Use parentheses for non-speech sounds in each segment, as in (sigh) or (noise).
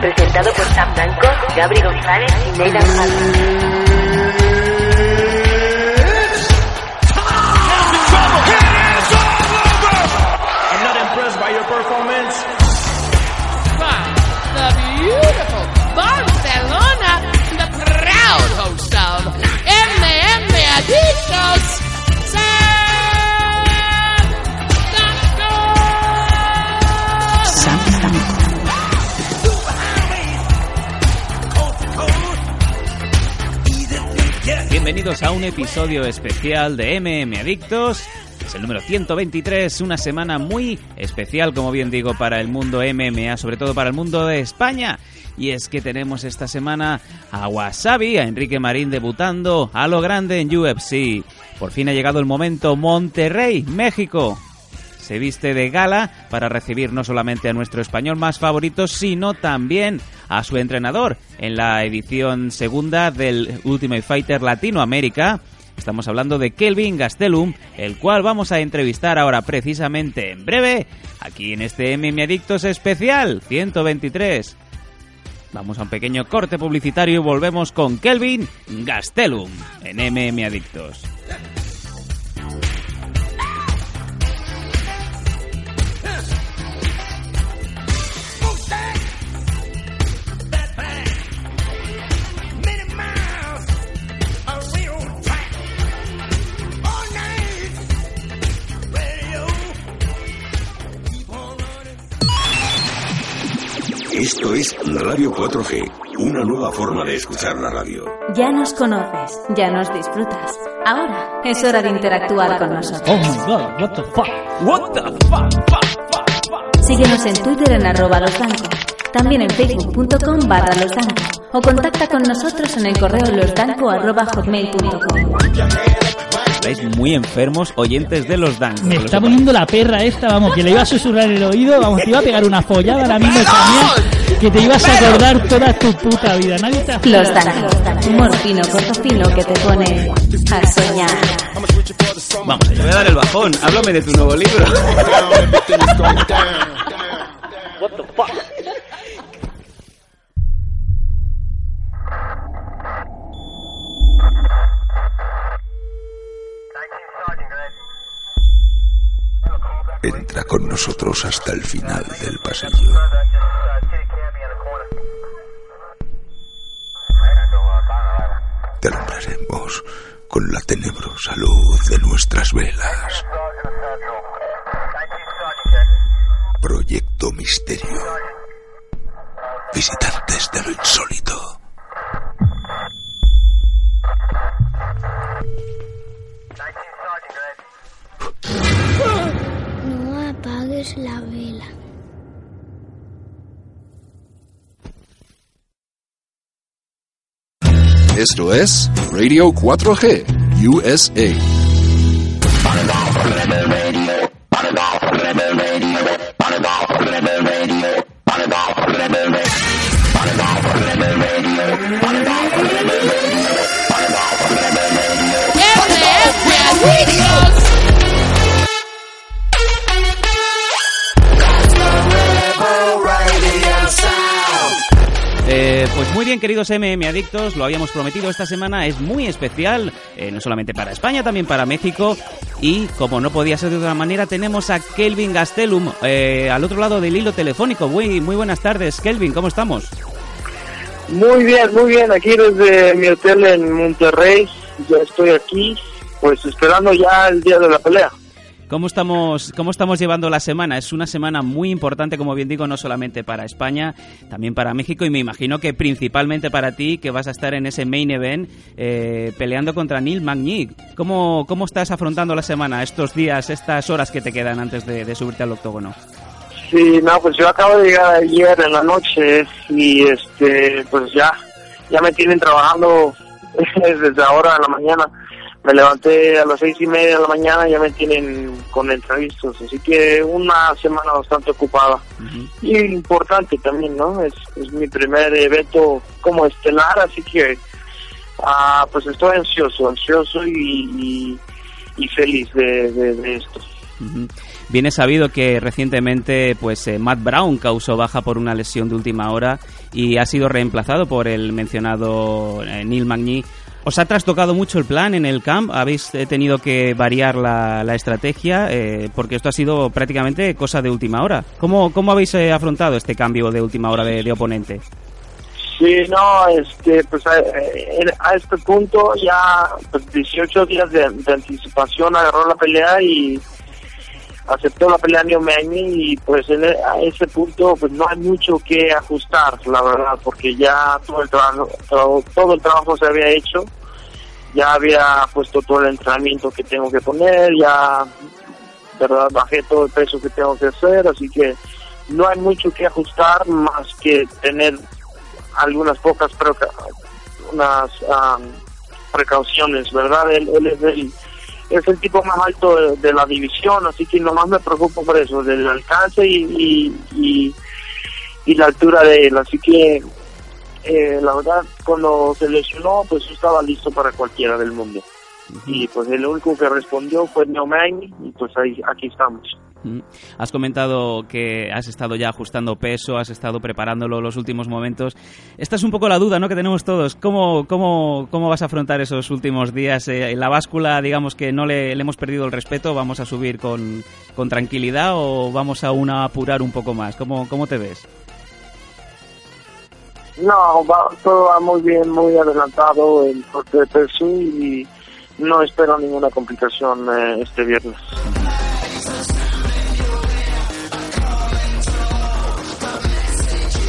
presentado por Sam Danco, Gabri González y Nathan Hudson. Un episodio especial de MM Adictos. Es el número 123, una semana muy especial, como bien digo, para el mundo MMA, sobre todo para el mundo de España. Y es que tenemos esta semana a Wasabi, a Enrique Marín debutando a lo grande en UFC. Por fin ha llegado el momento Monterrey, México. Se viste de gala para recibir no solamente a nuestro español más favorito, sino también a su entrenador en la edición segunda del Ultimate Fighter Latinoamérica. Estamos hablando de Kelvin Gastelum, el cual vamos a entrevistar ahora precisamente en breve, aquí en este MM Adictos especial 123. Vamos a un pequeño corte publicitario y volvemos con Kelvin Gastelum en MM Adictos. Esto es Radio 4G, una nueva forma de escuchar la radio. Ya nos conoces, ya nos disfrutas. Ahora es hora de interactuar con nosotros. Oh my god, what the fuck? What the fuck? Síguenos en Twitter en arroba losdanco, también en facebook.com barra losdanco o contacta con nosotros en el correo losdanco arroba hotmail.com. Estáis muy enfermos oyentes de los Dan. Me está poniendo la perra esta, vamos, que le iba a susurrar en el oído, vamos, te iba a pegar una follada ahora mismo también, que te ibas a acordar toda tu puta vida. Nadie te Los Danco, humor fino, corto fino que te pone a soñar. Vamos, te voy a dar el bajón. Háblame de tu nuevo libro. (laughs) Entra con nosotros hasta el final del pasillo. Te alumbraremos con la tenebrosa luz de nuestras velas. Proyecto Misterio. Visitantes de lo insólito. Esto es Radio 4G USA. Bien, queridos MM Adictos, lo habíamos prometido esta semana, es muy especial, eh, no solamente para España, también para México. Y como no podía ser de otra manera, tenemos a Kelvin Gastelum eh, al otro lado del hilo telefónico. Muy, muy buenas tardes, Kelvin, ¿cómo estamos? Muy bien, muy bien, aquí desde mi hotel en Monterrey, ya estoy aquí, pues esperando ya el día de la pelea. ¿Cómo estamos, ¿Cómo estamos llevando la semana? Es una semana muy importante, como bien digo, no solamente para España, también para México y me imagino que principalmente para ti, que vas a estar en ese main event eh, peleando contra Neil Magny. ¿Cómo, ¿Cómo estás afrontando la semana, estos días, estas horas que te quedan antes de, de subirte al octógono? Sí, no, pues yo acabo de llegar ayer en la noche y este, pues ya, ya me tienen trabajando (laughs) desde ahora en la mañana. Me levanté a las seis y media de la mañana ya me tienen con entrevistas, así que una semana bastante ocupada. Y importante también, ¿no? Es, es mi primer evento como estelar, así que ah, pues estoy ansioso, ansioso y, y, y feliz de, de, de esto. Viene sabido que recientemente pues eh, Matt Brown causó baja por una lesión de última hora y ha sido reemplazado por el mencionado eh, Neil Magny. ¿Os ha trastocado mucho el plan en el camp? ¿Habéis eh, tenido que variar la, la estrategia? Eh, porque esto ha sido prácticamente cosa de última hora. ¿Cómo, cómo habéis eh, afrontado este cambio de última hora de, oponente? Sí, no, este, pues a, a este punto ya pues, 18 días de anticipación agarró la pelea y aceptó la pelea Magny y pues en e- a ese punto pues no hay mucho que ajustar, la verdad, porque ya todo el trabajo todo, el trabajo se había hecho, ya había puesto todo el entrenamiento que tengo que poner, ya verdad bajé todo el peso que tengo que hacer, así que no hay mucho que ajustar más que tener algunas pocas unas am, precauciones, ¿verdad? Él, él es el tipo más alto de, de la división, así que nomás me preocupo por eso, del alcance y, y, y, y la altura de él. Así que, eh, la verdad, cuando se lesionó, pues yo estaba listo para cualquiera del mundo. Y pues el único que respondió fue Neomagny y pues ahí, aquí estamos. Mm. Has comentado que has estado ya ajustando peso, has estado preparándolo los últimos momentos. Esta es un poco la duda ¿no? que tenemos todos. ¿Cómo, cómo, cómo vas a afrontar esos últimos días? Eh, ¿En la báscula, digamos que no le, le hemos perdido el respeto? ¿Vamos a subir con, con tranquilidad o vamos a una apurar un poco más? ¿Cómo, cómo te ves? No, va, todo va muy bien, muy adelantado el corte de peso y no espero ninguna complicación eh, este viernes.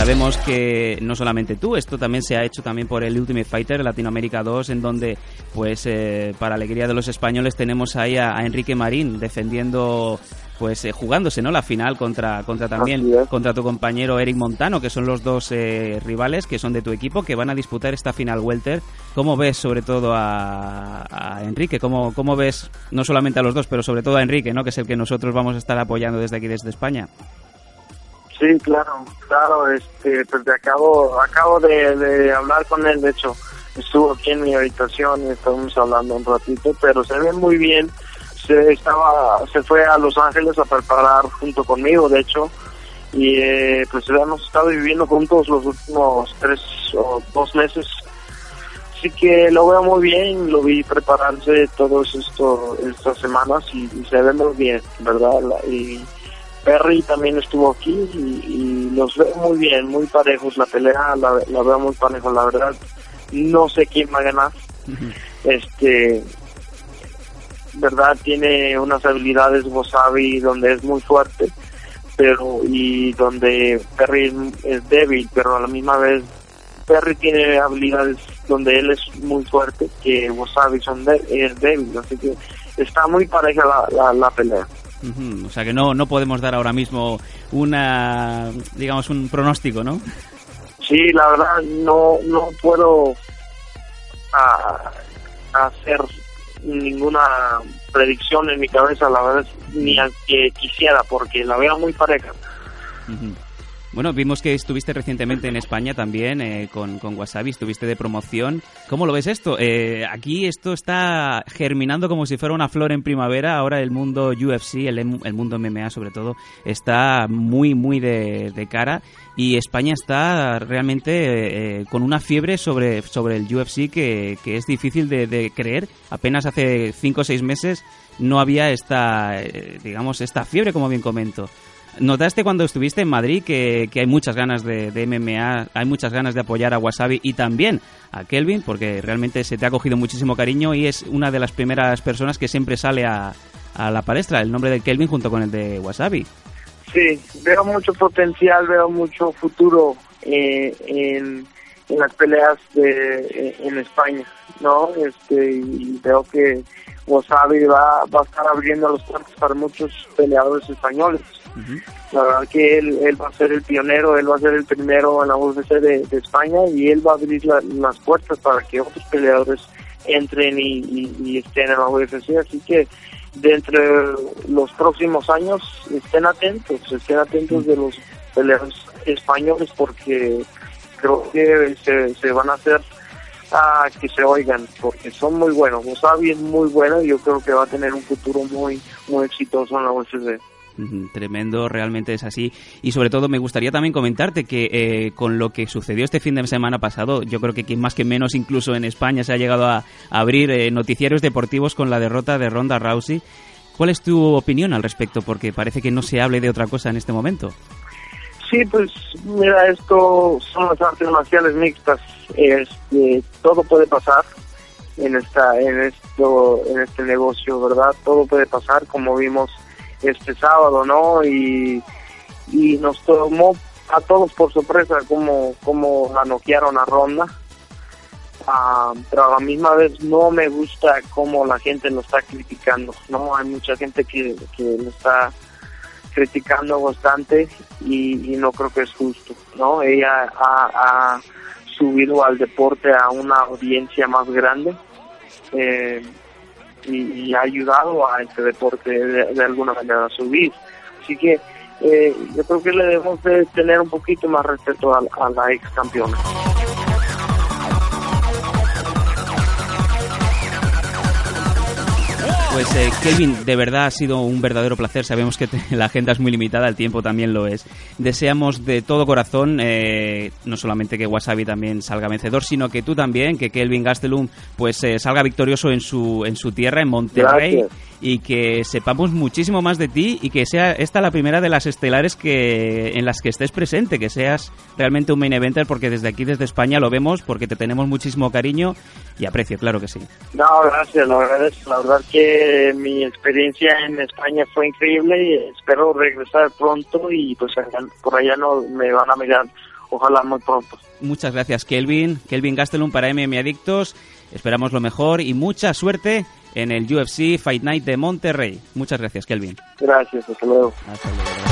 Sabemos que no solamente tú, esto también se ha hecho también por el Ultimate Fighter Latinoamérica 2, en donde, pues, eh, para alegría de los españoles, tenemos ahí a, a Enrique Marín defendiendo, pues, eh, jugándose, ¿no? La final contra, contra también, contra tu compañero Eric Montano, que son los dos eh, rivales que son de tu equipo, que van a disputar esta final welter. ¿Cómo ves, sobre todo, a, a Enrique? ¿Cómo, ¿Cómo ves, no solamente a los dos, pero sobre todo a Enrique, ¿no? Que es el que nosotros vamos a estar apoyando desde aquí, desde España. Sí, claro, claro, este, pues de acabo, acabo de, hablar con él, de hecho, estuvo aquí en mi habitación y estuvimos hablando un ratito, pero se ve muy bien, se estaba, se fue a Los Ángeles a preparar junto conmigo, de hecho, y eh, pues hemos estado viviendo juntos los últimos tres o dos meses, así que lo veo muy bien, lo vi prepararse esto, estas semanas y, se ve muy bien, ¿verdad? Y, Perry también estuvo aquí y, y los veo muy bien, muy parejos. La pelea la, la veo muy parejo, la verdad. No sé quién va a ganar. Este, verdad, tiene unas habilidades Wasabi donde es muy fuerte, pero y donde Perry es, es débil, pero a la misma vez Perry tiene habilidades donde él es muy fuerte, que Wasabi son de- es débil, así que está muy pareja la, la, la pelea. Ujú, O sea que no, no podemos dar ahora mismo una, digamos, un pronóstico, ¿no? Sí, la verdad no no puedo ah, hacer ninguna predicción en mi cabeza, la verdad ni aunque quisiera porque la veo muy pareja. Ujú. Bueno, vimos que estuviste recientemente en España también eh, con, con Wasabi, estuviste de promoción. ¿Cómo lo ves esto? Eh, aquí esto está germinando como si fuera una flor en primavera. Ahora el mundo UFC, el, em- el mundo MMA sobre todo, está muy, muy de, de cara. Y España está realmente eh, con una fiebre sobre, sobre el UFC que, que es difícil de, de creer. Apenas hace 5 o 6 meses no había esta, eh, digamos, esta fiebre, como bien comento. ¿Notaste cuando estuviste en Madrid que, que hay muchas ganas de, MMA, hay muchas ganas de apoyar a Wasabi y también a Kelvin? Porque realmente se te ha cogido muchísimo cariño y es una de las primeras personas que siempre sale a, a la palestra, el nombre de Kelvin junto con el de Wasabi. Sí, veo mucho potencial, veo mucho futuro eh, en, en las peleas en España, ¿no? Este y veo que Wasabi va, va a estar abriendo los puertos para muchos peleadores españoles. La verdad que él, él va a ser el pionero, él va a ser el primero en la UFC de, de España y él va a abrir la- las puertas para que otros peleadores entren y, y- y estén en la UFC. Así que dentro de los próximos años estén atentos, estén atentos de los peleadores españoles porque creo que se, se van a hacer a que se oigan, porque son muy buenos. Wasabi es muy bueno y yo creo que va a tener un futuro muy, muy exitoso en la UFC. Tremendo, realmente es así. Y sobre todo me gustaría también comentarte que eh, con lo que sucedió este fin de semana pasado, yo creo que más que menos incluso en España se ha llegado a, abrir eh, noticiarios deportivos con la derrota de Ronda Rousey. ¿Cuál es tu opinión al respecto? Porque parece que no se hable de otra cosa en este momento. Sí, pues mira, esto son las artes marciales mixtas. Este, todo puede pasar en esta, en esto, en este negocio, ¿verdad? Todo puede pasar, como vimos este sábado, ¿no? Y, y nos tomó a todos por sorpresa como, como la noquearon a Ronda. Ah, pero a la misma vez no me gusta cómo la gente lo está criticando, ¿no? Hay mucha gente que, que lo está criticando bastante y, no creo que es justo, ¿no? Ella ha, subido al deporte a una audiencia más grande eh, y, ha ayudado a este deporte de, alguna manera a subir. Así que eh, yo creo que le debemos de tener un poquito más respeto a la ex campeona. Pues eh, Kelvin, de verdad ha sido un verdadero placer. Sabemos que (laughs) la agenda es muy limitada, el tiempo también lo es. Deseamos de todo corazón, eh, no solamente que Wasabi también salga vencedor, sino que tú también, que Kelvin Gastelum pues eh, salga victorioso en su en su tierra, en Monterrey y que sepamos muchísimo más de ti y que sea esta la primera de las estelares que en las que estés presente, que seas realmente un main eventer porque desde aquí, desde España lo vemos porque te tenemos muchísimo cariño y aprecio, claro que sí. No, gracias, lo agradezco. La verdad que mi experiencia en España fue increíble y espero regresar pronto y pues por allá no me van a mirar. Ojalá muy pronto. Muchas gracias, Kelvin. Kelvin Gastelum para MM Adictos. Esperamos lo mejor y mucha suerte en el UFC Fight Night de Monterrey. Muchas gracias, Kelvin. Gracias, hasta luego. Hasta luego.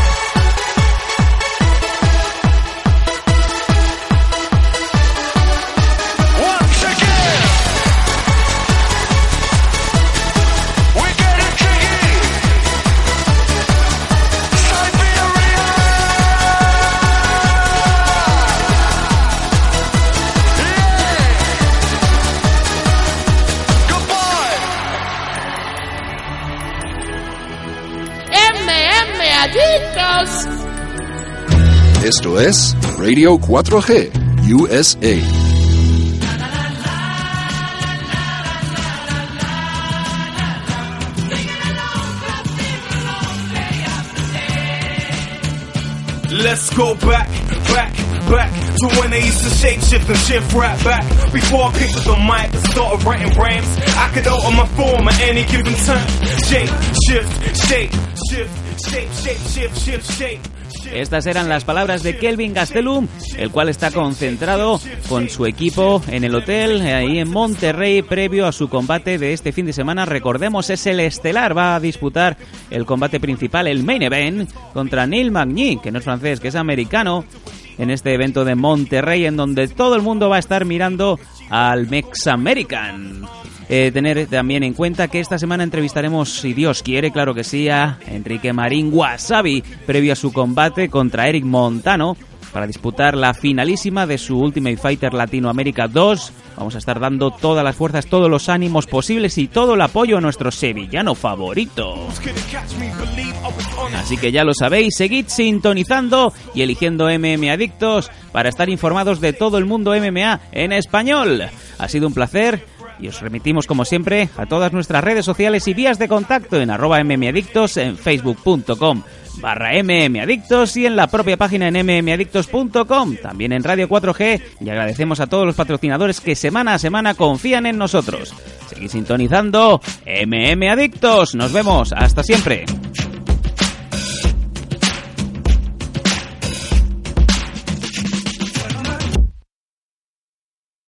Es Radio 4G USA. Let's go back, back, back to when they used to shape shift and shift right back. Before I picked up the mic and started writing rhymes, I could open my form at any given time. Shape, shift, shape, shift, shape, shape, shift, shift, shape. Estas eran las palabras de Kelvin Gastelum, el cual está concentrado con su equipo en el hotel ahí en Monterrey previo a su combate de este fin de semana. Recordemos, es el estelar, va a disputar el combate principal, el main event, contra Neil Magny, que no es francés, que es americano, en este evento de Monterrey, en donde todo el mundo va a estar mirando al Mex American. Eh, tener también en cuenta que esta semana entrevistaremos, si Dios quiere, claro que sí, a Enrique Marín Wasabi, previo a su combate contra Eric Montano, para disputar la finalísima de su Ultimate Fighter Latinoamérica 2. Vamos a estar dando todas las fuerzas, todos los ánimos posibles y todo el apoyo a nuestro sevillano favorito. Así que ya lo sabéis, seguid sintonizando y eligiendo MM Adictos para estar informados de todo el mundo MMA en español. Ha sido un placer y os remitimos como siempre a todas nuestras redes sociales y vías de contacto en arroba mmadictos, en facebook.com barra mmadictos y en la propia página en mmadictos.com, también en Radio 4G y agradecemos a todos los patrocinadores que semana a semana confían en nosotros. Seguid sintonizando MM Adictos, nos vemos, hasta siempre.